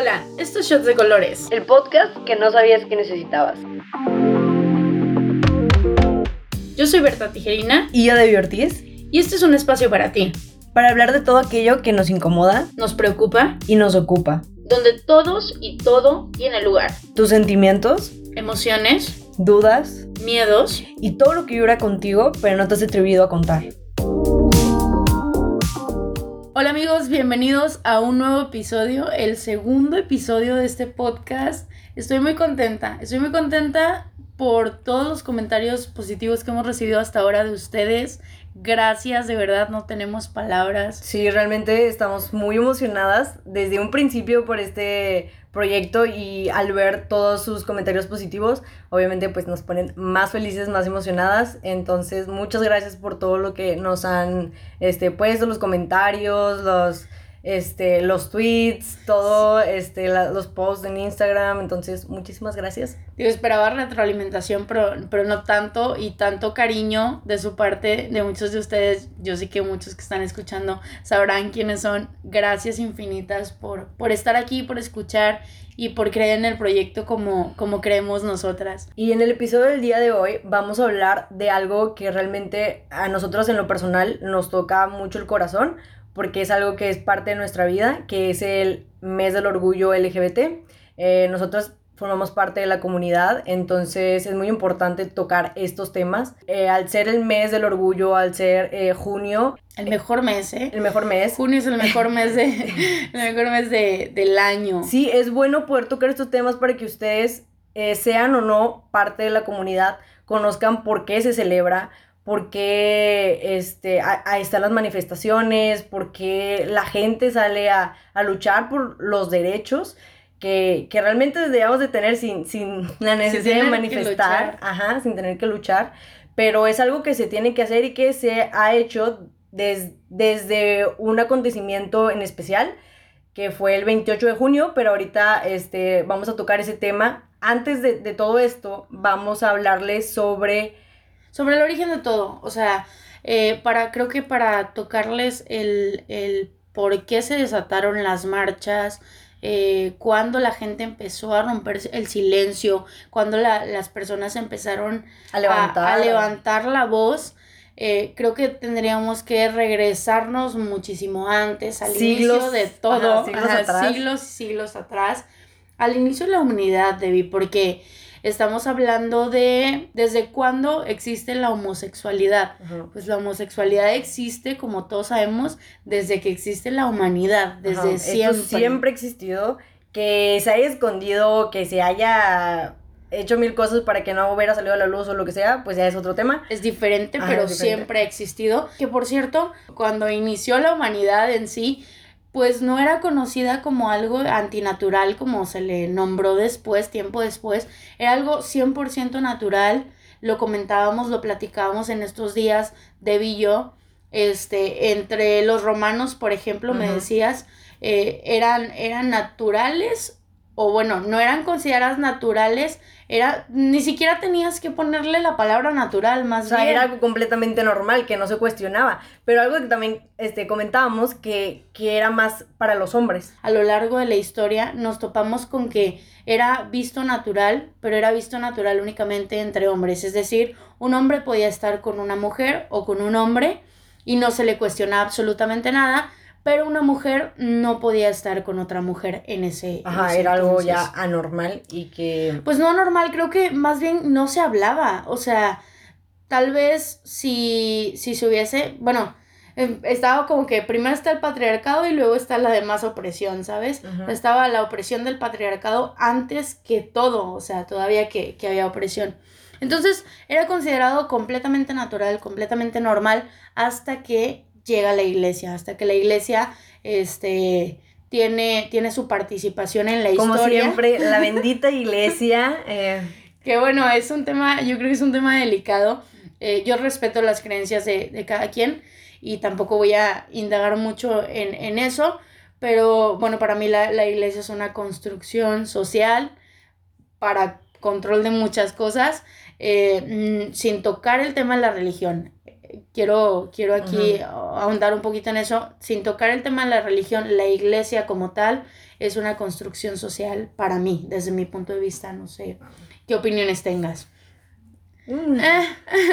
Hola, esto es Shots de Colores. El podcast que no sabías que necesitabas. Yo soy Berta Tijerina Y yo, Debbie Ortiz, y este es un espacio para ti. para hablar de todo aquello que nos incomoda Nos preocupa, y nos ocupa. donde todos y todo tiene lugar. Tus sentimientos, Emociones, dudas miedos. y todo lo que vibra contigo, pero no te has atrevido a contar. Hola amigos, bienvenidos a un nuevo episodio, el segundo episodio de este podcast. Estoy muy contenta, estoy muy contenta por todos los comentarios positivos que hemos recibido hasta ahora de ustedes. Gracias, de verdad, no tenemos palabras. Sí, realmente estamos muy emocionadas desde un principio por este proyecto y al ver todos sus comentarios positivos, obviamente pues nos ponen más felices, más emocionadas. Entonces, muchas gracias por todo lo que nos han este, puesto, los comentarios, los, este, los tweets, todo, este, la- los posts en Instagram. Entonces, muchísimas gracias. Yo esperaba retroalimentación, pero, pero no tanto y tanto cariño de su parte, de muchos de ustedes. Yo sé que muchos que están escuchando sabrán quiénes son. Gracias infinitas por, por estar aquí, por escuchar y por creer en el proyecto como, como creemos nosotras. Y en el episodio del día de hoy vamos a hablar de algo que realmente a nosotros en lo personal nos toca mucho el corazón, porque es algo que es parte de nuestra vida, que es el mes del orgullo LGBT. Eh, nosotros formamos parte de la comunidad, entonces es muy importante tocar estos temas. Eh, al ser el mes del orgullo, al ser eh, junio, El mejor mes, ¿eh? el mejor mes, Junio es el mejor mes, de, el mejor mes de, del año. Sí, es bueno poder tocar estos temas para que ustedes, eh, sean o no parte de la comunidad, conozcan por qué se celebra, por qué este, a- ahí están las manifestaciones, por qué la gente sale a, a luchar por los derechos que, que realmente debemos de tener sin, sin la necesidad de tener que manifestar, ajá, sin tener que luchar, pero es algo que se tiene que hacer y que se ha hecho des- desde un acontecimiento en especial que fue el 28 de junio, pero ahorita este, vamos a tocar ese tema. Antes de, de todo esto, vamos a hablarles sobre... Sobre el origen de todo, o sea, eh, para, creo que para tocarles el, el por qué se desataron las marchas, eh, cuando la gente empezó a romper el silencio, cuando la- las personas empezaron A levantar. a levantar la voz, eh, creo que tendríamos que regresarnos muchísimo antes, al inicio de todo, ajá, siglos ajá, atrás. siglos y siglos atrás, al inicio de la humanidad, Debbie, porque estamos hablando de desde cuándo existe la homosexualidad. Ajá. Pues la homosexualidad existe, como todos sabemos, desde que existe la humanidad, desde Ajá, esto siempre. siempre ha existido. Que se haya escondido, que se haya hecho mil cosas para que no hubiera salido a la luz o lo que sea, pues ya es otro tema. Es diferente, Ajá, pero es diferente. siempre ha existido. Que por cierto, cuando inició la humanidad en sí, pues no era conocida como algo antinatural, como se le nombró después, tiempo después. Era algo 100% natural. Lo comentábamos, lo platicábamos en estos días, de y yo. Este, entre los romanos, por ejemplo, me decías, eh, eran, eran naturales, o bueno, no eran consideradas naturales, era, ni siquiera tenías que ponerle la palabra natural, más O sea, bien. era algo completamente normal, que no se cuestionaba. Pero algo que también este, comentábamos, que, que era más para los hombres. A lo largo de la historia nos topamos con que era visto natural, pero era visto natural únicamente entre hombres. Es decir, un hombre podía estar con una mujer o con un hombre y no se le cuestionaba absolutamente nada, pero una mujer no podía estar con otra mujer en ese. en Ajá, ese era algo ya anormal y que... Pues no normal, creo que más bien no se hablaba. O sea, tal vez si, si se hubiese, bueno, em, estaba como que primero está el patriarcado y luego está la demás opresión, ¿sabes? Estaba la opresión del patriarcado antes que todo, o sea, todavía que, que había opresión. Entonces era considerado completamente natural, completamente normal, hasta que llega la iglesia, hasta que la iglesia, este, tiene, tiene su participación en la Como historia. siempre, la bendita iglesia... eh, Que bueno, es un tema, yo creo que es un tema delicado. Eh, yo respeto las creencias de, de cada quien y tampoco voy a indagar mucho en, en eso, pero bueno, para mí la, la iglesia es una construcción social para control de muchas cosas, eh, mm, sin tocar el tema de la religión. Quiero, quiero aquí ahondar un poquito en eso, sin tocar el tema de la religión, la iglesia como tal es una construcción social para mí, desde mi punto de vista, no sé qué opiniones tengas. Mm. Eh.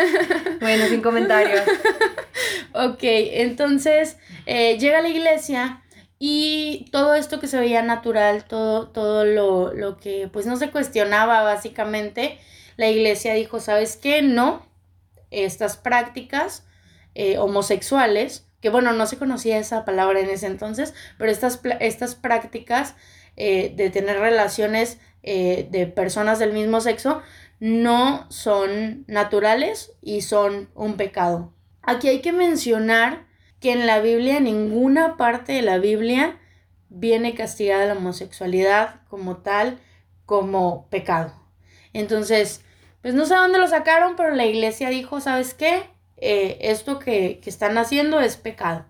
bueno, sin comentarios. ok, entonces eh, llega a la iglesia y todo esto que se veía natural, todo, todo lo, lo que pues no se cuestionaba básicamente, la iglesia dijo, ¿sabes qué? No, estas prácticas eh, homosexuales, que bueno, no se conocía esa palabra en ese entonces, pero estas, estas prácticas eh, de tener relaciones eh, de personas del mismo sexo no son naturales y son un pecado. Aquí hay que mencionar que en la Biblia, ninguna parte de la Biblia viene castigada la homosexualidad como tal, como pecado. Entonces, pues no sé dónde lo sacaron, pero la iglesia dijo, ¿sabes qué? Eh, esto que, están haciendo es pecado.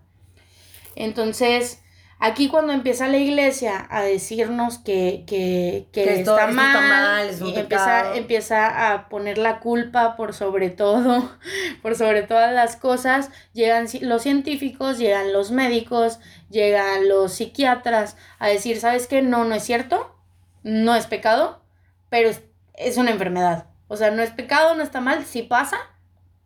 Entonces, aquí cuando empieza la iglesia a decirnos que, que, está, mal, empieza, empieza a poner la culpa por sobre todo, por sobre todas las cosas, llegan los científicos, llegan los médicos, llegan los psiquiatras a decir, ¿sabes qué? No, no es cierto, no es pecado, pero es una enfermedad. O sea, no es pecado, no está mal, sí pasa,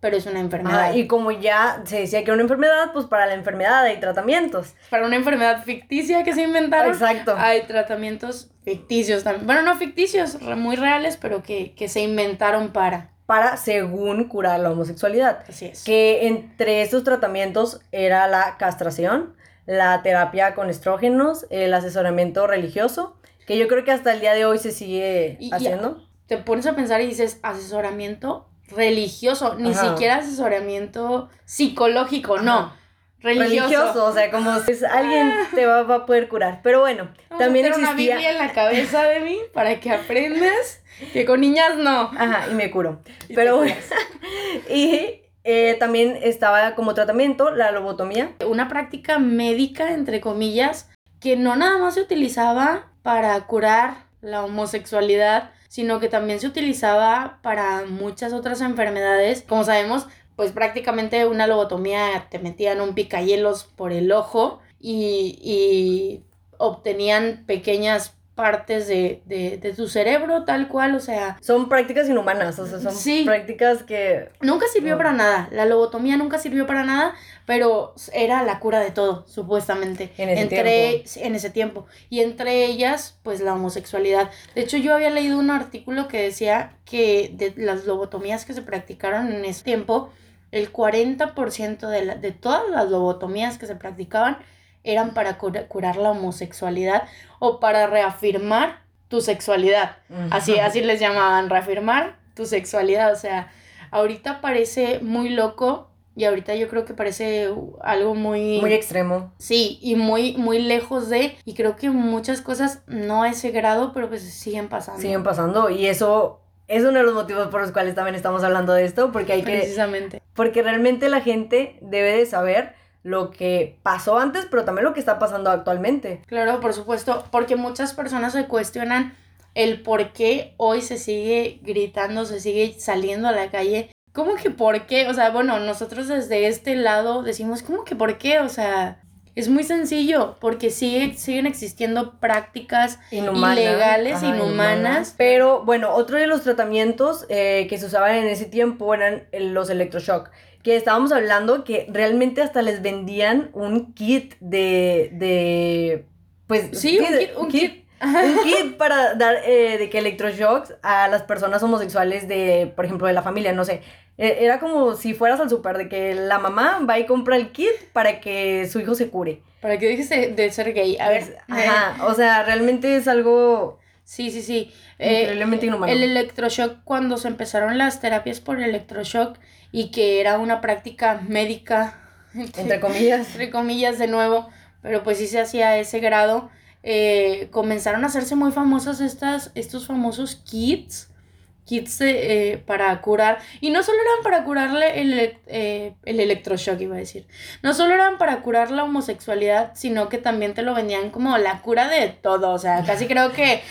pero es una enfermedad. y como ya se decía que era una enfermedad, pues para la enfermedad hay tratamientos. Para una enfermedad ficticia que se inventaron, Exacto. hay tratamientos ficticios también. Bueno, no ficticios, muy reales, pero que, que se inventaron para para, según, curar la homosexualidad. Así es. Que entre estos tratamientos era la castración, la terapia con estrógenos, el asesoramiento religioso, que yo creo que hasta el día de hoy se sigue haciendo te pones a pensar y dices asesoramiento religioso, ni siquiera asesoramiento psicológico, no. Religioso. o sea, como si alguien ah. te va, a poder curar. Pero bueno, también a una Biblia en la cabeza de mí para que aprendas que con niñas no. Ajá, y me curo. Pero bueno. y eh, también estaba como tratamiento la lobotomía. Una práctica médica, entre comillas, que no nada más se utilizaba para curar la homosexualidad, sino que también se utilizaba para muchas otras enfermedades. Como sabemos, pues prácticamente una lobotomía te metían un picayelos por el ojo y, y obtenían pequeñas partes de, de, de, tu cerebro, tal cual, o sea... Son prácticas inhumanas, o sea, son prácticas que... Nunca sirvió para nada, la lobotomía nunca sirvió para nada, pero era la cura de todo, supuestamente. En ese entre, tiempo. En ese tiempo. Y entre ellas, pues la homosexualidad. De hecho, yo había leído un artículo que decía que de las lobotomías que se practicaron en ese tiempo, el 40% de, la, de todas las lobotomías que se practicaban eran para curar la homosexualidad o para reafirmar tu sexualidad. Así, así les llamaban, reafirmar tu sexualidad. O sea, ahorita parece muy loco y ahorita yo creo que parece algo muy... Muy extremo. Sí, y muy, muy lejos de... Y creo que muchas cosas no a ese grado, pero pues siguen pasando. Siguen pasando y eso es uno de los motivos por los cuales también estamos hablando de esto, porque hay que... Precisamente. Porque realmente la gente debe de saber lo que pasó antes, pero también lo que está pasando actualmente. Claro, por supuesto, porque muchas personas se cuestionan el por qué hoy se sigue gritando, se sigue saliendo a la calle. ¿Cómo que por qué? O sea, bueno, nosotros desde este lado decimos, ¿cómo que por qué? O sea, es muy sencillo, porque sigue, siguen existiendo prácticas ilegales, inhumanas. Pero bueno, otro de los tratamientos eh, que se usaban en ese tiempo eran los electroshock que estábamos hablando que realmente hasta les vendían un kit de, de pues... Sí, un kit. Un kit. Un kit para dar eh, de que electroshocks a las personas homosexuales de, por ejemplo, de la familia, no sé. E, era como si fueras al súper, de que la mamá va y compra el kit para que su hijo se cure. Para que dejes de, ser gay. A ver. Ajá, o sea, realmente es algo... Sí, sí, sí. Increíblemente inhumano. El electroshock, cuando se empezaron las terapias por electroshock, y que era una práctica médica. Entre, comillas. Entre comillas de nuevo, pero pues sí se hacía a ese grado. Eh, comenzaron a hacerse muy famosas estas, estos famosos kits kits eh, para curar. Y no solo eran para curarle el, eh, el electroshock, iba a decir. No solo eran para curar la homosexualidad, sino que también te lo vendían como la cura de todo. O sea, casi creo que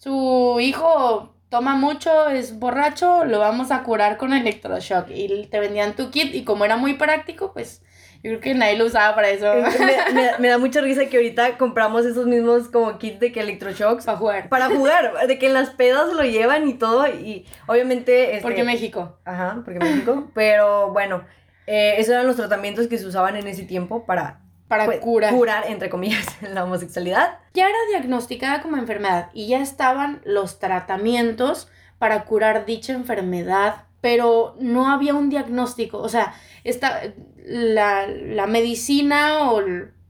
su hijo toma mucho, es borracho, lo vamos a curar con electroshock. Y te vendían tu kit y como era muy práctico, pues yo creo que nadie lo usaba para eso. Me, da mucha risa que ahorita compramos esos mismos como kits de que electroshocks. Para jugar. Para jugar, de que en las pedas lo llevan y todo y obviamente... Este, porque México. Ajá, porque México. Pero bueno, eh, esos eran los tratamientos que se usaban en ese tiempo para... Para pues, curar. Curar, entre comillas, la homosexualidad. Ya era diagnosticada como enfermedad y ya estaban los tratamientos para curar dicha enfermedad, pero no había un diagnóstico. O sea, esta, la, la medicina o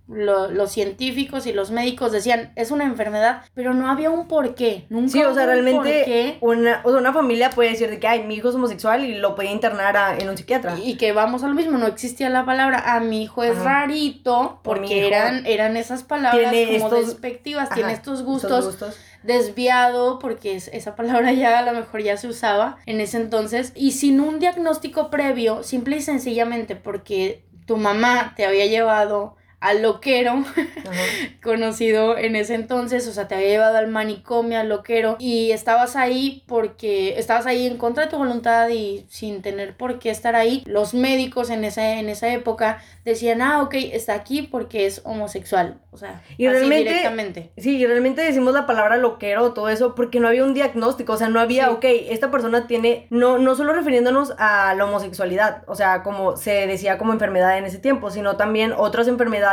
los científicos y los médicos decían es una enfermedad, pero no había un porqué. Nunca sí, o sea, realmente una, una familia puede decir de que ay, mi hijo es homosexual y lo puede internar en un psiquiatra. Y, que vamos a lo mismo, no existía la palabra a mi hijo es rarito, porque eran, eran esas palabras como despectivas, tiene estos gustos desviado, porque esa palabra ya a lo mejor ya se usaba en ese entonces, y sin un diagnóstico previo, simple y sencillamente porque tu mamá te había llevado al loquero, conocido en ese entonces, o sea, te había llevado al manicomio, al loquero, y estabas ahí porque estabas ahí en contra de tu voluntad y sin tener por qué estar ahí. Los médicos en esa, en esa época decían, ah, ok, está aquí porque es homosexual, o sea, y así realmente, directamente. Sí, y realmente decimos la palabra loquero, todo eso, porque no había un diagnóstico, o sea, no había, ok, esta persona tiene, no, no solo refiriéndonos a la homosexualidad, o sea, como se decía como enfermedad en ese tiempo, sino también otras enfermedades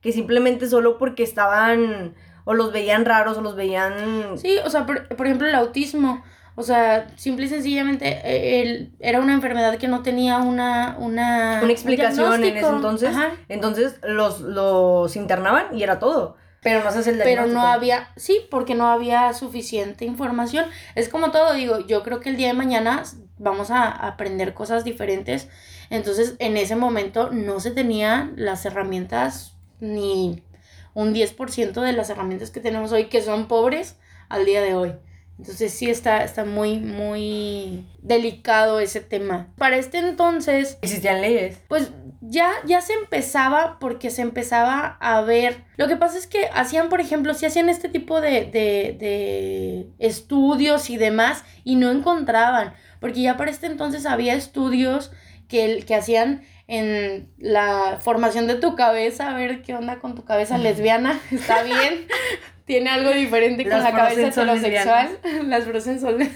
que simplemente solo porque estaban o los veían raros o los veían... Sí, o sea, por, ejemplo el autismo. O sea, simple y sencillamente él, era una enfermedad que no tenía una... Una, una explicación en ese entonces. Entonces los, los internaban y era todo. Pero no el Pero no había, sí, porque no había suficiente información. Es como todo, digo, yo creo que el día de mañana vamos a aprender cosas diferentes entonces, en ese momento no se tenían las herramientas ni un 10% de las herramientas que tenemos hoy que son pobres al día de hoy. Entonces sí está, está muy, muy delicado ese tema. Para este entonces... ¿Existían leyes? Pues ya, ya se empezaba porque se empezaba a ver... Lo que pasa es que hacían, por ejemplo, si hacían este tipo de, de, de estudios y demás y no encontraban. Porque ya para este entonces había estudios que, que hacían en la formación de tu cabeza, a ver qué onda con tu cabeza lesbiana, está bien, tiene algo diferente con la cabeza heterosexual, las frozen son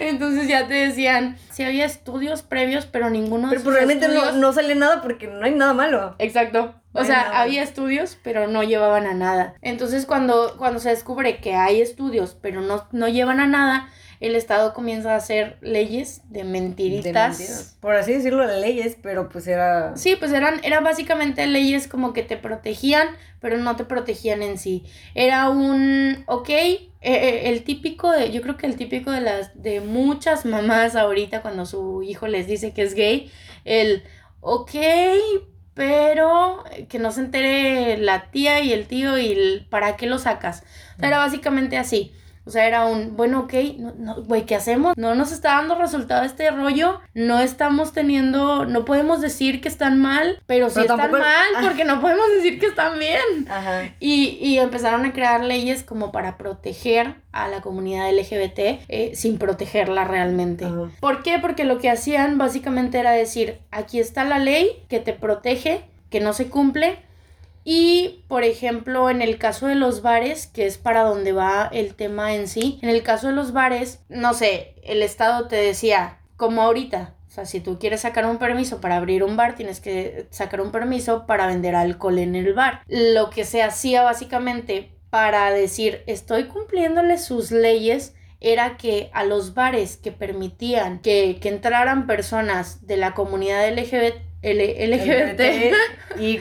Entonces ya te decían, si había estudios previos, pero ninguno de Pero pues realmente no, no sale nada porque no hay nada malo. Exacto. o sea, había estudios, pero no llevaban a nada. Entonces cuando, cuando se descubre que hay estudios, pero no, no llevan a nada, el Estado comienza a hacer leyes de mentiritas. Por así decirlo, leyes, pero pues era... Sí, pues eran, eran básicamente leyes como que te protegían, pero no te protegían en sí. Era un, ok, eh, eh, el típico de, yo creo que el típico de las, de muchas mamás ahorita cuando su hijo les dice que es gay, el, ok, pero que no se entere la tía y el tío y el, para qué lo sacas. era básicamente así. O sea, era un, bueno, ok, no, güey, ¿qué hacemos? No nos está dando resultado este rollo, no estamos teniendo, no podemos decir que están mal, pero sí están mal porque no podemos decir que están bien. Ajá. Y, y, empezaron a crear leyes como para proteger a la comunidad LGBT eh, sin protegerla realmente. ¿Por qué? Porque lo que hacían básicamente era decir, aquí está la ley que te protege, que no se cumple, y, por ejemplo, en el caso de los bares, que es para donde va el tema en sí, en el caso de los bares, no sé, el Estado te decía, como ahorita, o sea, si tú quieres sacar un permiso para abrir un bar, tienes que sacar un permiso para vender alcohol en el bar. Lo que se hacía básicamente para decir, estoy cumpliéndole sus leyes, era que a los bares que permitían que, que entraran personas de la comunidad LGBT, LGBT, y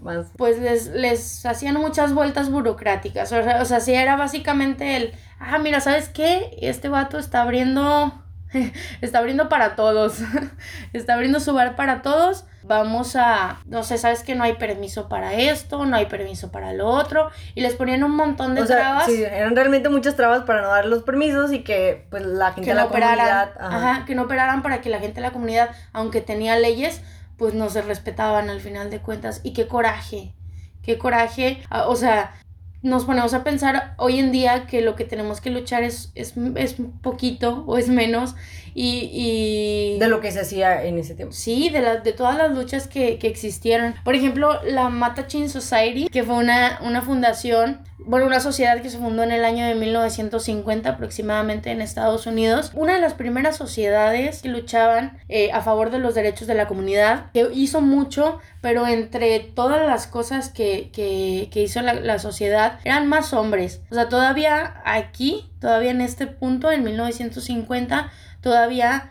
más. Pues les, les hacían muchas vueltas burocráticas. O sea, o sea, si era básicamente el, ah, mira, ¿sabes qué? Este vato está abriendo está abriendo para todos. está abriendo su bar para todos. Vamos a, no sé, sabes que no hay permiso para esto, no hay permiso para lo otro. Y les ponían un montón de o sea, trabas. Sí, eran realmente muchas trabas para no dar los permisos y que pues la gente de la comunidad. Ajá. que no operaran para que la gente de la comunidad, aunque tenía leyes, pues no se respetaban al final de cuentas. Y qué coraje. Qué coraje. Ah, o sea, nos ponemos a pensar hoy en día que lo que tenemos que luchar es, es, es poquito o es menos y, y... De lo que se hacía en ese tiempo. Sí, de, la, de todas las luchas que, que existieron. Por ejemplo, la Matachin Society, que fue una, una fundación, bueno, una sociedad que se fundó en el año de 1950 aproximadamente en Estados Unidos. Una de las primeras sociedades que luchaban eh, a favor de los derechos de la comunidad, que hizo mucho, pero entre todas las cosas que, que, que hizo la, la sociedad, eran más hombres. O sea, todavía aquí, todavía en este punto, en 1950, todavía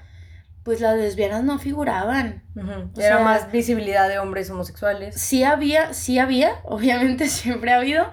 pues las lesbianas no figuraban. Era más visibilidad de hombres homosexuales. Sí había, sí había, obviamente siempre ha habido,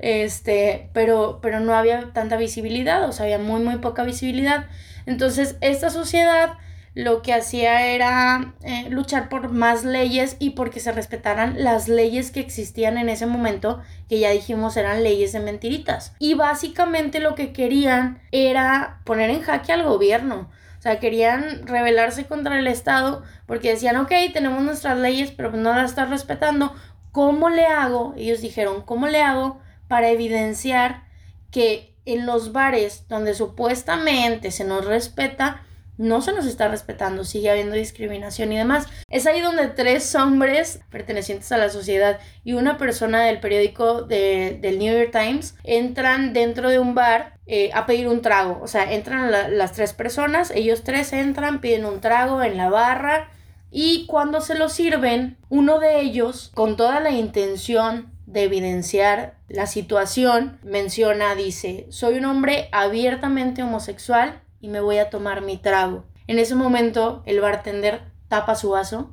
este, pero, pero no había tanta visibilidad, o sea, había muy, muy poca visibilidad. Entonces, esta sociedad lo que hacía era eh, luchar por más leyes y porque se respetaran las leyes que existían en ese momento, que ya dijimos eran leyes de mentiritas. Y básicamente lo que querían era poner en jaque al gobierno. Sea, querían rebelarse contra el Estado porque decían, ok, tenemos nuestras leyes, pero no las estás respetando. ¿Cómo le hago? Ellos dijeron, ¿cómo le hago para evidenciar que en los bares donde supuestamente se nos respeta, no se nos está respetando, sigue habiendo discriminación y demás. Es ahí donde tres hombres pertenecientes a la sociedad y una persona del periódico de, del New York Times entran dentro de un bar eh, a pedir un trago. O sea, entran las tres personas, ellos tres entran, piden un trago en la barra y cuando se lo sirven, uno de ellos, con toda la intención de evidenciar la situación, menciona, dice, soy un hombre abiertamente homosexual y me voy a tomar mi trago. En ese momento el bartender tapa su vaso.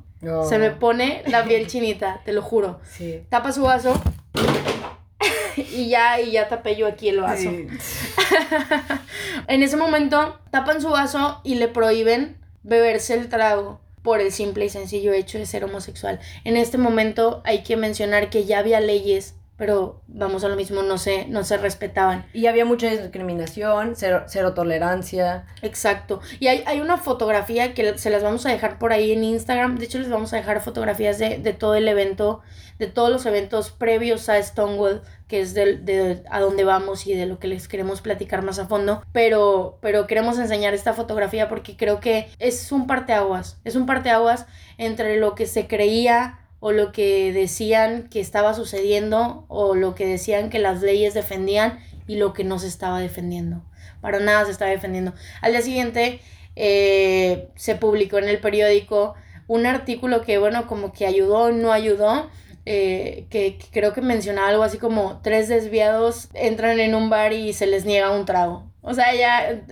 Se me pone la piel chinita, te lo juro. Sí. Tapa su vaso y ya, y ya tapé yo aquí el vaso. Sí. en ese momento tapan su vaso y le prohíben beberse el trago por el simple y sencillo hecho de ser homosexual. En este momento hay que mencionar que ya había leyes pero vamos a lo mismo, no se, no se respetaban. Y había mucha discriminación, cero, cero tolerancia. Exacto. Y hay, hay, una fotografía que se las vamos a dejar por ahí en Instagram. De hecho, les vamos a dejar fotografías de, de todo el evento, de todos los eventos previos a Stonewall, que es de, de, a dónde vamos y de lo que les queremos platicar más a fondo. Pero, pero queremos enseñar esta fotografía porque creo que es un parteaguas. Es un parteaguas entre lo que se creía o lo que decían que estaba sucediendo o lo que decían que las leyes defendían y lo que no se estaba defendiendo. Para nada se estaba defendiendo. Al día siguiente eh, se publicó en el periódico un artículo que, bueno, como que ayudó o no ayudó, eh, que, que, creo que mencionaba algo así como tres desviados entran en un bar y se les niega un trago. O sea, ya eh,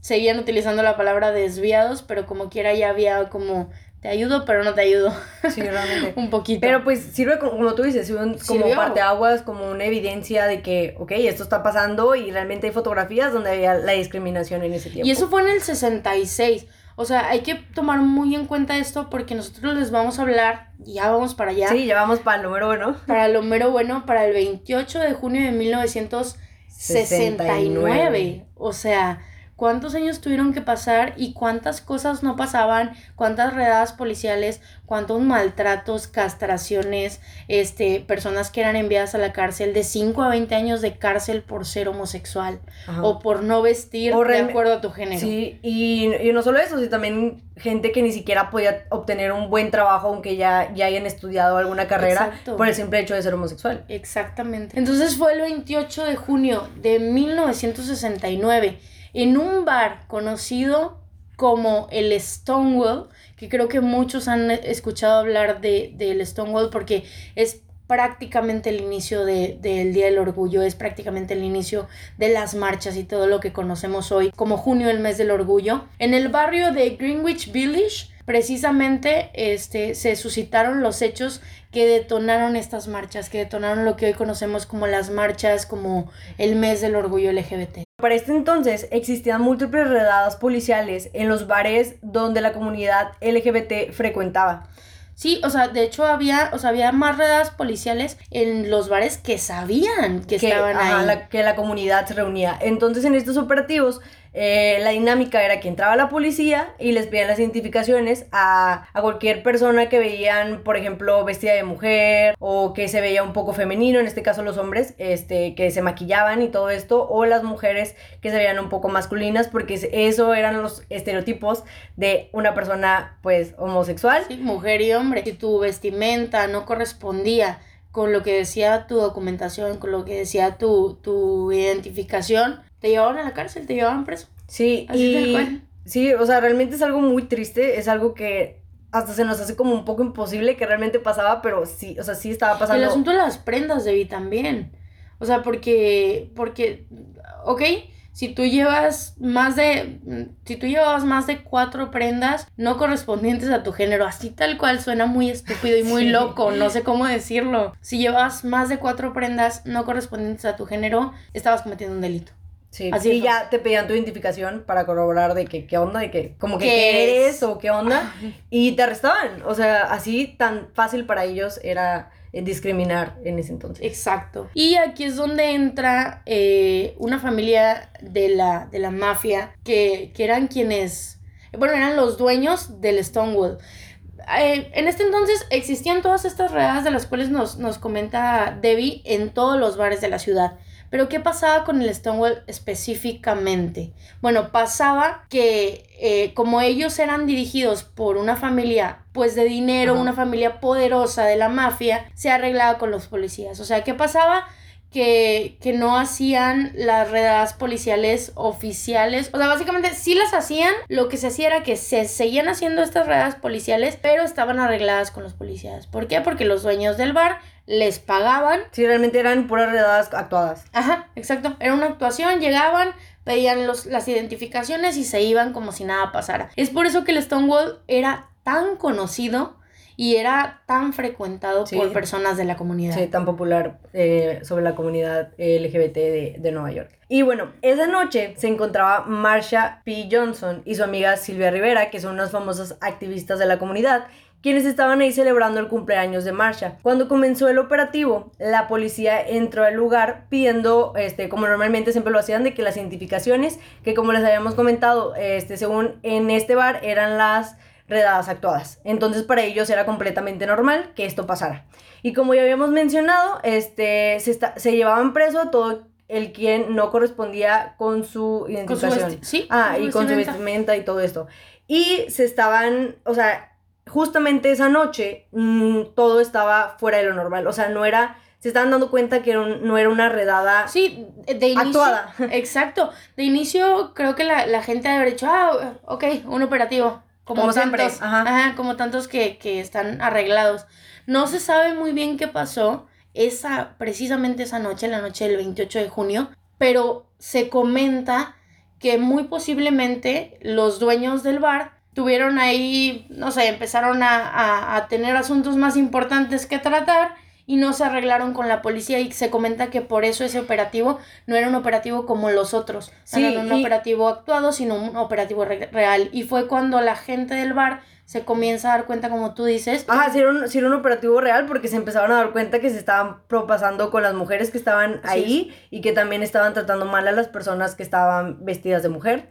seguían utilizando la palabra desviados, pero como quiera ya había como te ayudo, pero no te ayudo. Sí, realmente. un poquito. Pero pues sirve, como, como tú dices, un, como parteaguas, como una evidencia de que, ok, esto está pasando y realmente hay fotografías donde había la discriminación en ese tiempo. Y eso fue en el 66. O sea, hay que tomar muy en cuenta esto porque nosotros les vamos a hablar, y ya vamos para allá, Sí, ya vamos para el número uno. para lo mero bueno, para el 28 de junio de 1969. O sea, cuántos años tuvieron que pasar y cuántas cosas no pasaban, cuántas redadas policiales, cuántos maltratos, castraciones, este, personas que eran enviadas a la cárcel de 5 a 20 años de cárcel por ser homosexual Ajá. o por no vestir O de acuerdo a tu género. Sí, y, y no solo eso, sino también gente que ni siquiera podía obtener un buen trabajo aunque ya, ya hayan estudiado alguna carrera Exacto. por el simple hecho de ser homosexual. Exactamente. Entonces fue el 28 de junio de 1969 en un bar conocido como el Stonewall, que creo que muchos han escuchado hablar de, del Stonewall porque es prácticamente el inicio de- del Día del Orgullo, es prácticamente el inicio de las marchas y todo lo que conocemos hoy como junio, el mes del orgullo. En el barrio de Greenwich Village, precisamente este, se suscitaron los hechos que detonaron estas marchas, que detonaron lo que hoy conocemos como las marchas, como el mes del orgullo LGBT. Para este entonces existían múltiples redadas policiales en los bares donde la comunidad LGBT frecuentaba. Sí, o sea, de hecho había, o sea, había más redadas policiales en los bares que sabían que, estaban ajá, ahí. la- que la comunidad se reunía. Entonces en estos operativos eh, la dinámica era que entraba la policía y les pedían las identificaciones a, a, cualquier persona que veían, por ejemplo, vestida de mujer o que se veía un poco femenino, en este caso los hombres, este, que se maquillaban y todo esto, o las mujeres que se veían un poco masculinas, porque eso eran los estereotipos de una persona, pues, homosexual. Sí, mujer y hombre. Si tu vestimenta no correspondía con lo que decía tu documentación, con lo que decía tu, tu identificación, te llevaban a la cárcel, te llevaban preso. Sí, y sí, o sea, realmente es algo muy triste, es algo que hasta se nos hace como un poco imposible que realmente pasaba, pero sí, o sea, sí estaba pasando. El asunto de las prendas, Debbie, también. O sea, porque, porque, ok, si tú llevas más de, si tú llevabas más de cuatro prendas no correspondientes a tu género, así tal cual suena muy estúpido y muy loco, no sé cómo decirlo. Si llevas más de cuatro prendas no correspondientes a tu género, estabas cometiendo un delito. Sí, Así y ya te pedían tu identificación para corroborar de que qué onda, de que como que ¿Qué eres o qué onda, y te arrestaban. O sea, así tan fácil para ellos era eh, discriminar en ese entonces. Exacto. Y aquí es donde entra eh, una familia de la, de la mafia que, que eran quienes, bueno, eran los dueños del Stonewall. Eh, en este entonces existían todas estas redadas de las cuales nos, nos comenta Debbie en todos los bares de la ciudad. Pero ¿qué pasaba con el Stonewall específicamente? Bueno, pasaba que eh, como ellos eran dirigidos por una familia pues de dinero, una familia poderosa de la mafia, se arreglaba con los policías. O sea, ¿qué pasaba? Que, que, no hacían las redadas policiales oficiales. O sea, básicamente sí las hacían. Lo que se hacía era que se seguían haciendo estas redadas policiales, pero estaban arregladas con los policías. ¿Por qué? Porque los dueños del bar les pagaban. Sí, realmente eran puras redadas actuadas. Ajá, exacto. Era una actuación, llegaban, pedían los, las identificaciones y se iban como si nada pasara. Es por eso que el Stonewall era tan conocido y era tan frecuentado por personas de la comunidad. Sí, tan popular eh, sobre la comunidad LGBT de, de, Nueva York. Y bueno, esa noche se encontraba Marsha P. Johnson y su amiga Silvia Rivera, que son unas famosas activistas de la comunidad, quienes estaban ahí celebrando el cumpleaños de Marsha. Cuando comenzó el operativo, la policía entró al lugar pidiendo, este, como normalmente siempre lo hacían, de que las identificaciones, que como les habíamos comentado, este, según en este bar eran las redadas actuadas. Entonces para ellos era completamente normal que esto pasara. Y como ya habíamos mencionado, este, se, se llevaban preso a todo el quien no correspondía con su identificación. sí, ah, y con su vestimenta y todo esto. Y se estaban, o sea, justamente esa noche mm, todo estaba fuera de lo normal. O sea, no era. Se estaban dando cuenta que no era una redada sí, de inicio, actuada. Exacto. De inicio, creo que la, la gente haber dicho, ah, ok, un operativo. Como, tantos, ajá. como tantos que, que están arreglados. No se sabe muy bien qué pasó esa, precisamente esa noche, la noche del 28 de junio, pero se comenta que muy posiblemente los dueños del bar tuvieron ahí, no sé, empezaron a, a, tener asuntos más importantes que tratar y no se arreglaron con la policía y se comenta que por eso ese operativo no era un operativo como los otros, no era un operativo actuado, sino un operativo real. Y fue cuando la gente del bar se comienza a dar cuenta, como tú dices. Ajá, sí era, un, era un operativo real porque se empezaron a dar cuenta que se estaban propasando con las mujeres que estaban ahí y que también estaban tratando mal a las personas que estaban vestidas de mujer.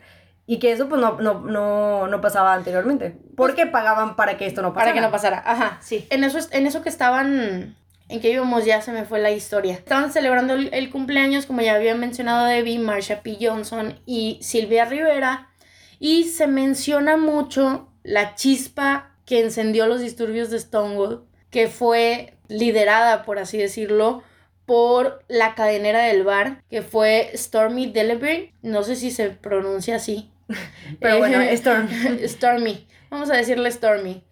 Y que eso pues no, no, no, pasaba anteriormente. Porque pues, pagaban para que esto no pasara. Para que no pasara, ajá, sí. En eso, en eso que estaban, en que íbamos ya se me fue la historia. Estaban celebrando el, cumpleaños, como ya había mencionado Debbie, Marsha P. Johnson y Silvia Rivera. Y se menciona mucho la chispa que encendió los disturbios de Stonewall, que fue liderada, por así decirlo, por la cadenera del bar, que fue Stormy Delivery. No sé si se pronuncia así. Pero bueno, Storm. Stormy. Vamos a decirle Stormy.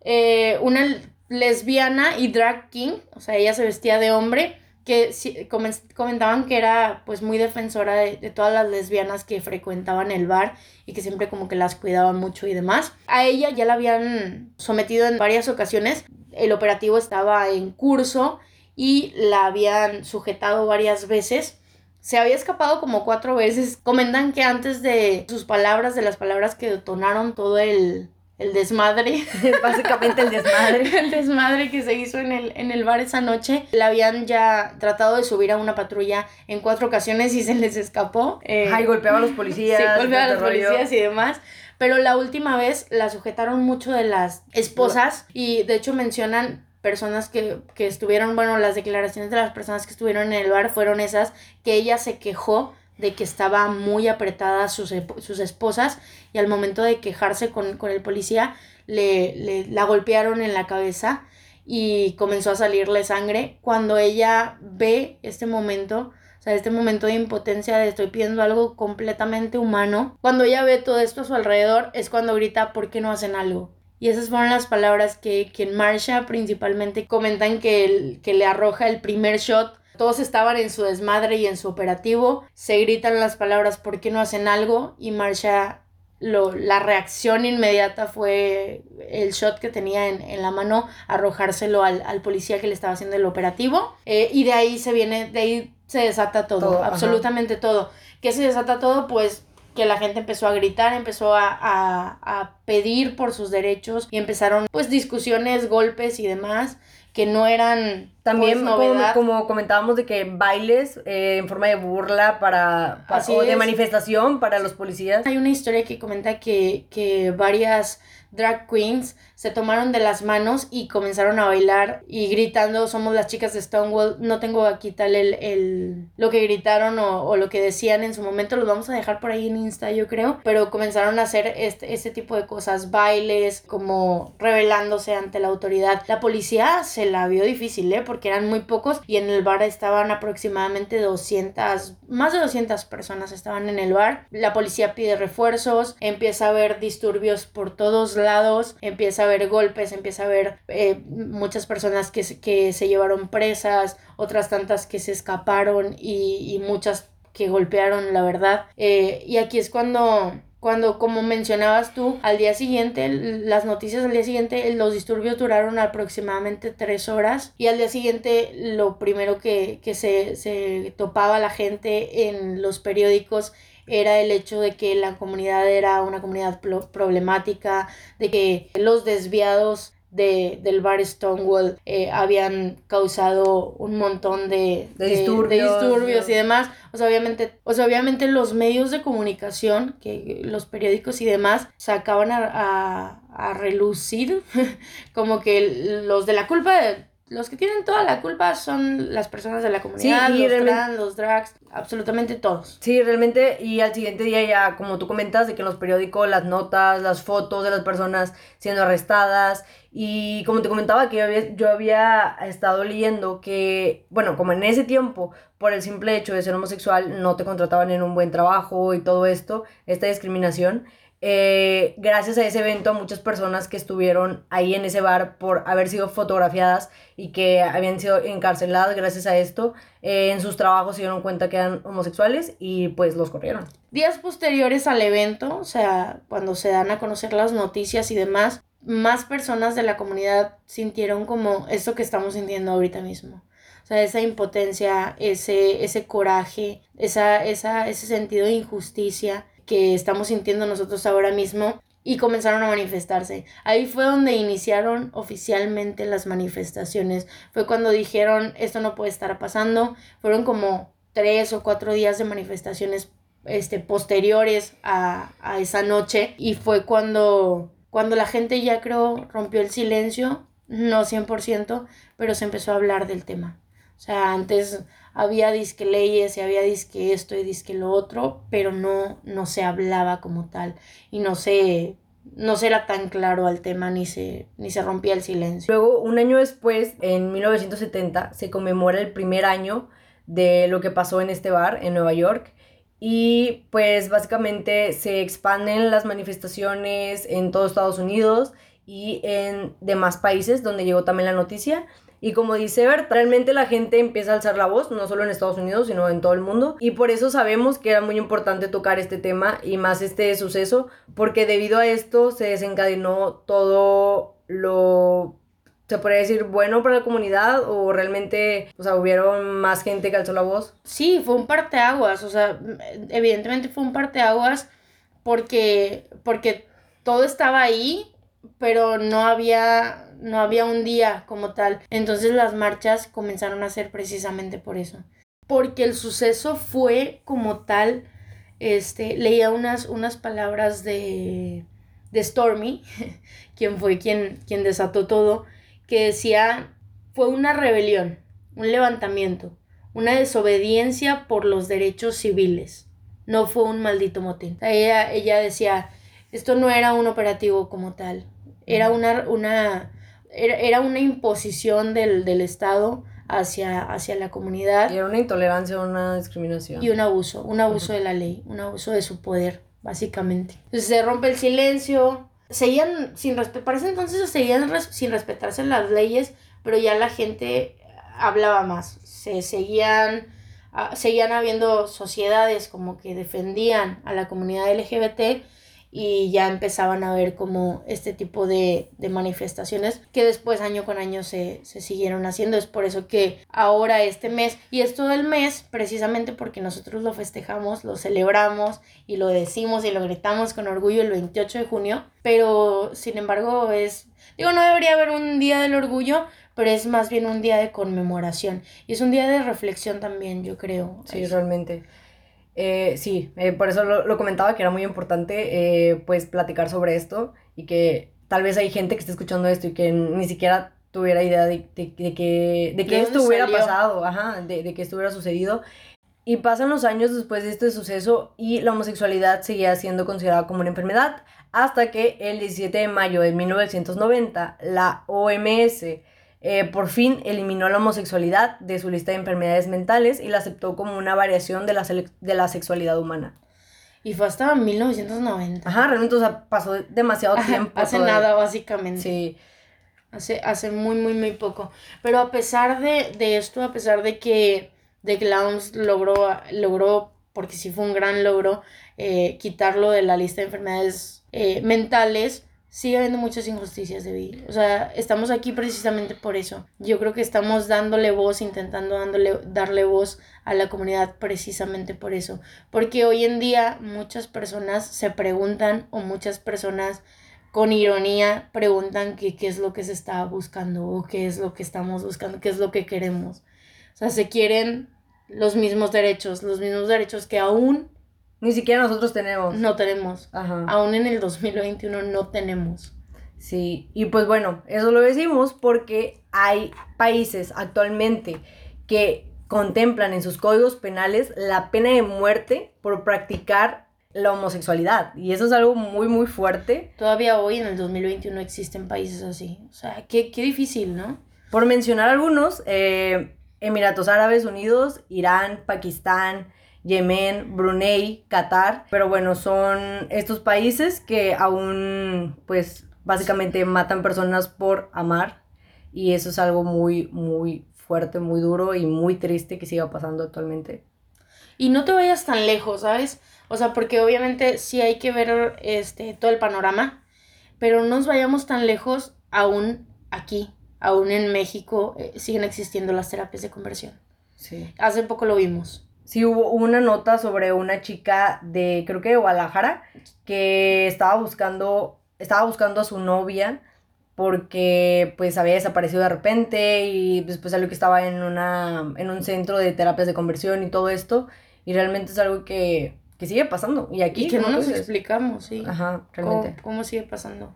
Eh, una lesbiana y drag king, o sea, ella se vestía de hombre, que comentaban que era pues muy defensora de, de, todas las lesbianas que frecuentaban el bar y que siempre como que las cuidaba mucho y demás. A ella ya la habían sometido en varias ocasiones, el operativo estaba en curso y la habían sujetado varias veces se había escapado como cuatro veces. Comentan que antes de sus palabras, de las palabras que detonaron todo el, el desmadre. Básicamente el desmadre. el desmadre que se hizo en el, en el bar esa noche. La habían ya tratado de subir a una patrulla en cuatro ocasiones y se les escapó. Eh, Ay, golpeaba a los policías. Sí, golpeaba a los policías y demás. Pero la última vez la sujetaron mucho de las esposas y de hecho mencionan personas que, que estuvieron, bueno, las declaraciones de las personas que estuvieron en el bar fueron esas que ella se quejó de que estaba muy apretada sus, sus esposas y al momento de quejarse con, el policía le, le, la golpearon en la cabeza y comenzó a salirle sangre. Cuando ella ve este momento, o sea, este momento de impotencia de estoy pidiendo algo completamente humano, cuando ella ve todo esto a su alrededor es cuando grita, ¿por qué no hacen algo? Y esas fueron las palabras que, que en Marsha principalmente comentan que, que le arroja el primer shot todos estaban en su desmadre y en su operativo. Se gritan las palabras ¿por qué no hacen algo? Y Marsha, lo, la reacción inmediata fue el shot que tenía en, la mano, arrojárselo al, policía que le estaba haciendo el operativo. Eh, y de ahí se viene, de ahí se desata todo, absolutamente todo. ¿Qué se desata todo? Pues que la gente empezó a gritar, empezó a, a, a, pedir por sus derechos y empezaron pues discusiones, golpes y demás que no eran también pues, como, comentábamos de que bailes eh, en forma de burla para, o de manifestación para los policías. Hay una historia que comenta que, que varias drag queens se tomaron de las manos y comenzaron a bailar y gritando, somos las chicas de Stonewall, no tengo aquí tal el, el lo que gritaron o, o, lo que decían en su momento, los vamos a dejar por ahí en Insta yo creo, pero comenzaron a hacer este, este tipo de cosas, bailes, como rebelándose ante la autoridad. La policía se la vio difícil, ¿eh? Porque eran muy pocos y en el bar estaban aproximadamente 200, más de 200 personas estaban en el bar. La policía pide refuerzos, empieza a haber disturbios por todos lados, empieza a haber golpes, empieza a haber eh, muchas personas que, que se llevaron presas, otras tantas que se escaparon y, y muchas que golpearon, la verdad. Eh, y aquí es cuando cuando, como mencionabas tú, al día siguiente, las noticias al día siguiente, los disturbios duraron aproximadamente tres horas y al día siguiente lo primero que, que se, se topaba la gente en los periódicos era el hecho de que la comunidad era una comunidad problemática, de que los desviados de, del bar Stonewall eh, habían causado un montón de, disturbios, y demás. O sea, obviamente, o sea, obviamente los medios de comunicación, que los periódicos y demás, sacaban a, a, a relucir como que los de la culpa los que tienen toda la culpa son las personas de la comunidad, los trans, los drags, absolutamente todos. Sí, realmente, y al siguiente día ya, como tú comentas, de que en los periódicos las notas, las fotos de las personas siendo arrestadas, y como te comentaba que yo había, yo había estado leyendo que, bueno, como en ese tiempo, por el simple hecho de ser homosexual, no te contrataban en un buen trabajo y todo esto, esta discriminación, eh, gracias a ese evento, muchas personas que estuvieron ahí en ese bar por haber sido fotografiadas y que habían sido encarceladas gracias a esto, eh, en sus trabajos se dieron cuenta que eran homosexuales y pues los corrieron. Días posteriores al evento, o sea, cuando se dan a conocer las noticias y demás, más personas de la comunidad sintieron como eso que estamos sintiendo ahorita mismo. O sea, esa impotencia, ese, ese coraje, esa, esa, ese sentido de injusticia que estamos sintiendo nosotros ahora mismo y comenzaron a manifestarse. Ahí fue donde iniciaron oficialmente las manifestaciones. Fue cuando dijeron esto no puede estar pasando. Fueron como tres o cuatro días de manifestaciones este, posteriores a, a esa noche y fue cuando, cuando la gente ya creo rompió el silencio, no 100%, pero se empezó a hablar del tema. O sea, antes había disque leyes y había disque esto y disque lo otro, pero no, no se hablaba como tal y no se, no se era tan claro al tema ni se, ni se rompía el silencio. Luego, un año después, en 1970, se conmemora el primer año de lo que pasó en este bar en Nueva York. Y pues básicamente se expanden las manifestaciones en todo Estados Unidos y en demás países donde llegó también la noticia. Y como dice Bert, realmente la gente empieza a alzar la voz, no solo en Estados Unidos, sino en todo el mundo. Y por eso sabemos que era muy importante tocar este tema y más este suceso, porque debido a esto se desencadenó todo lo se podría decir bueno para la comunidad o realmente, o sea, hubieron más gente que alzó la voz? Sí, fue un parteaguas, o sea, evidentemente fue un parteaguas porque porque todo estaba ahí pero no había, no había un día como tal. Entonces las marchas comenzaron a ser precisamente por eso. Porque el suceso fue como tal, este, leía unas, unas palabras de, de Stormy, quien fue quien, quien desató todo, que decía, fue una rebelión, un levantamiento, una desobediencia por los derechos civiles. No fue un maldito motín. Ella, ella decía, esto no era un operativo como tal, era una, una, era, una imposición del, del Estado hacia, hacia la comunidad. Y era una intolerancia, una discriminación. Y un abuso, un abuso de la ley, un abuso de su poder, básicamente. Entonces se rompe el silencio, seguían sin respetar, parece entonces seguían sin respetarse las leyes, pero ya la gente hablaba más, se seguían, ah, seguían habiendo sociedades como que defendían a la comunidad LGBT y ya empezaban a ver como este tipo de, manifestaciones que después año con año se, siguieron haciendo. Es por eso que ahora este mes, y es todo el mes precisamente porque nosotros lo festejamos, lo celebramos y lo decimos y lo gritamos con orgullo el 28 de junio, pero sin embargo es, digo, no debería haber un día del orgullo, pero es más bien un día de conmemoración y es un día de reflexión también, yo creo. Sí, realmente. Eh, sí, eh, por eso lo, comentaba que era muy importante eh, pues platicar sobre esto y que tal vez hay gente que esté escuchando esto y que ni siquiera tuviera idea de, de, que, de que esto hubiera pasado, ajá, de, de que esto hubiera sucedido. Y pasan los años después de este suceso y la homosexualidad seguía siendo considerada como una enfermedad hasta que el 17 de mayo de 1990 la OMS eh, por fin eliminó la homosexualidad de su lista de enfermedades mentales y la aceptó como una variación de la, de la sexualidad humana. Y fue hasta 1990. Ajá, realmente, o sea, pasó demasiado tiempo. Hace nada, básicamente. Sí. Hace, hace muy, muy, muy poco. Pero a pesar de, esto, a pesar de que, de la OMS logró, logró, porque sí fue un gran logro, eh, quitarlo de la lista de enfermedades eh, mentales, sigue habiendo muchas injusticias de vida. O sea, estamos aquí precisamente por eso. Yo creo que estamos dándole voz, intentando dándole, darle voz a la comunidad precisamente por eso. Porque hoy en día muchas personas se preguntan o muchas personas con ironía preguntan qué es lo que se está buscando o qué es lo que estamos buscando, qué es lo que queremos. O sea, se quieren los mismos derechos, los mismos derechos que aún ni siquiera nosotros tenemos. No tenemos. Ajá. Aún en el 2021 no tenemos. Sí, y pues bueno, eso lo decimos porque hay países actualmente que contemplan en sus códigos penales la pena de muerte por practicar la homosexualidad. Y eso es algo muy, muy fuerte. Todavía hoy, en el 2021, existen países así. O sea, qué, difícil, ¿no? Por mencionar algunos, eh, Emiratos Árabes Unidos, Irán, Pakistán, Yemen, Brunei, Qatar, pero bueno, son estos países que aún pues básicamente matan personas por amar y eso es algo muy, muy fuerte, muy duro y muy triste que siga pasando actualmente. Y no te vayas tan lejos, ¿sabes? O sea, porque obviamente sí hay que ver este, todo el panorama, pero no nos vayamos tan lejos aún aquí, aún en México eh, siguen existiendo las terapias de conversión. Sí. Hace poco lo vimos sí hubo una nota sobre una chica de, creo que de Guadalajara, que estaba buscando, estaba buscando a su novia porque pues había desaparecido de repente y después salió que estaba en, una, en un centro de terapias de conversión y todo esto. Y realmente es algo que, sigue pasando. Y aquí... que no nos explicamos, sí. Ajá, realmente. ¿Cómo, sigue pasando?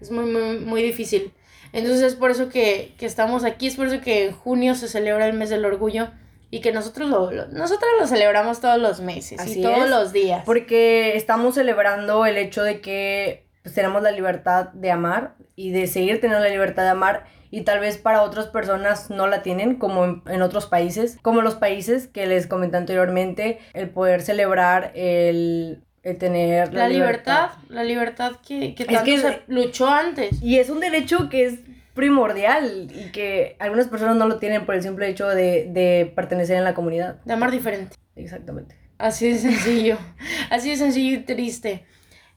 Es muy, muy, muy difícil. Entonces es por eso que, que estamos aquí, es por eso que en junio se celebra el mes del orgullo y que nosotros lo, nosotros lo celebramos todos los meses y todos los días. Porque estamos celebrando el hecho de que pues, tenemos la libertad de amar y de seguir teniendo la libertad de amar y tal vez para otras personas no la tienen como en, otros países, como los países que les comenté anteriormente, el poder celebrar el tener la, libertad, la libertad que, que tanto se luchó antes. Y es un derecho que es primordial y que algunas personas no lo tienen por el simple hecho de, pertenecer en la comunidad. De amar diferente. Exactamente. Así de sencillo. Así de sencillo y triste.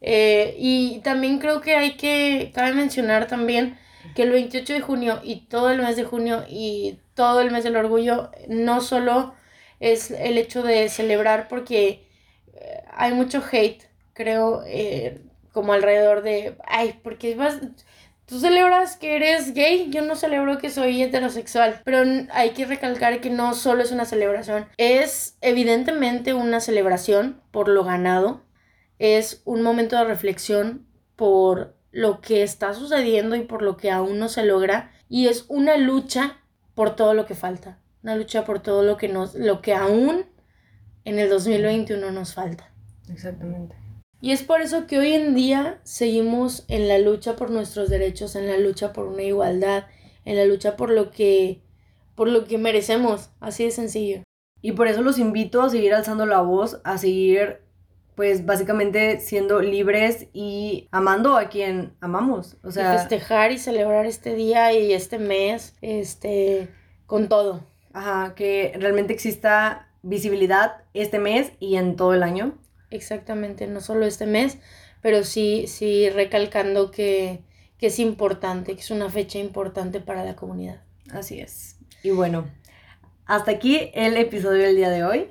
Eh, y también creo que hay que, cabe mencionar también que el 28 de junio y todo el mes de junio y todo el mes del orgullo no solo es el hecho de celebrar porque eh, hay mucho hate, creo, eh, como alrededor de, ay, porque vas Tú celebras que eres gay, yo no celebro que soy heterosexual, pero hay que recalcar que no solo es una celebración, es evidentemente una celebración por lo ganado, es un momento de reflexión por lo que está sucediendo y por lo que aún no se logra y es una lucha por todo lo que falta, una lucha por todo lo que nos lo que aún en el 2021 nos falta. Exactamente. Y es por eso que hoy en día seguimos en la lucha por nuestros derechos, en la lucha por una igualdad, en la lucha por lo que por lo que merecemos, así de sencillo. Y por eso los invito a seguir alzando la voz, a seguir pues básicamente siendo libres y amando a quien amamos, o sea, y festejar y celebrar este día y este mes, este con todo. Ajá, que realmente exista visibilidad este mes y en todo el año exactamente, no solo este mes, pero sí, sí recalcando que, que es importante, que es una fecha importante para la comunidad. Así es. Y bueno, hasta aquí el episodio del día de hoy.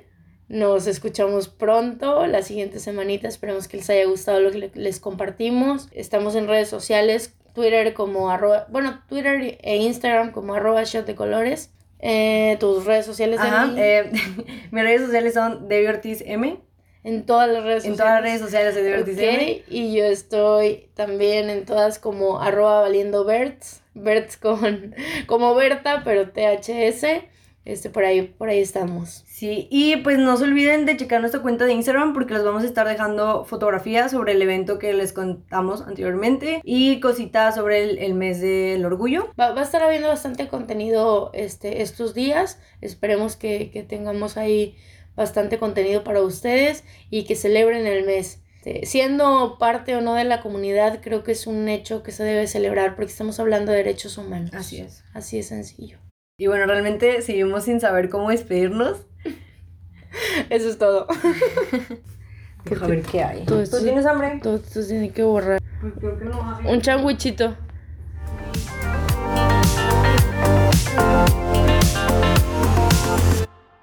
Nos escuchamos pronto, la siguiente semanita. Esperemos que les haya gustado lo que les compartimos. Estamos en redes sociales, Twitter como arroba, bueno, Twitter e Instagram como arroba shot de colores. Eh, tus redes sociales Ajá, eh, mis redes sociales son Debbie Ortiz M en todas las redes sociales. En todas las redes sociales de okay. Y yo estoy también en todas como arroba valiendo Berts. Berts con, como Berta, pero THS. Este, por ahí, por ahí estamos. Sí, y pues no se olviden de checar nuestra cuenta de Instagram porque les vamos a estar dejando fotografías sobre el evento que les contamos anteriormente y cositas sobre el, mes del orgullo. Va, va, a estar habiendo bastante contenido este, estos días. Esperemos que, que tengamos ahí bastante contenido para ustedes y que celebren el mes. Este, siendo parte o no de la comunidad, creo que es un hecho que se debe celebrar porque estamos hablando de derechos humanos. Así es. Así es sencillo. Y bueno, realmente seguimos sin saber cómo despedirnos. Eso es todo. Deja ver qué hay. ¿Tú tienes hambre? Todo esto tiene que borrar. Pues creo que no Un changuichito.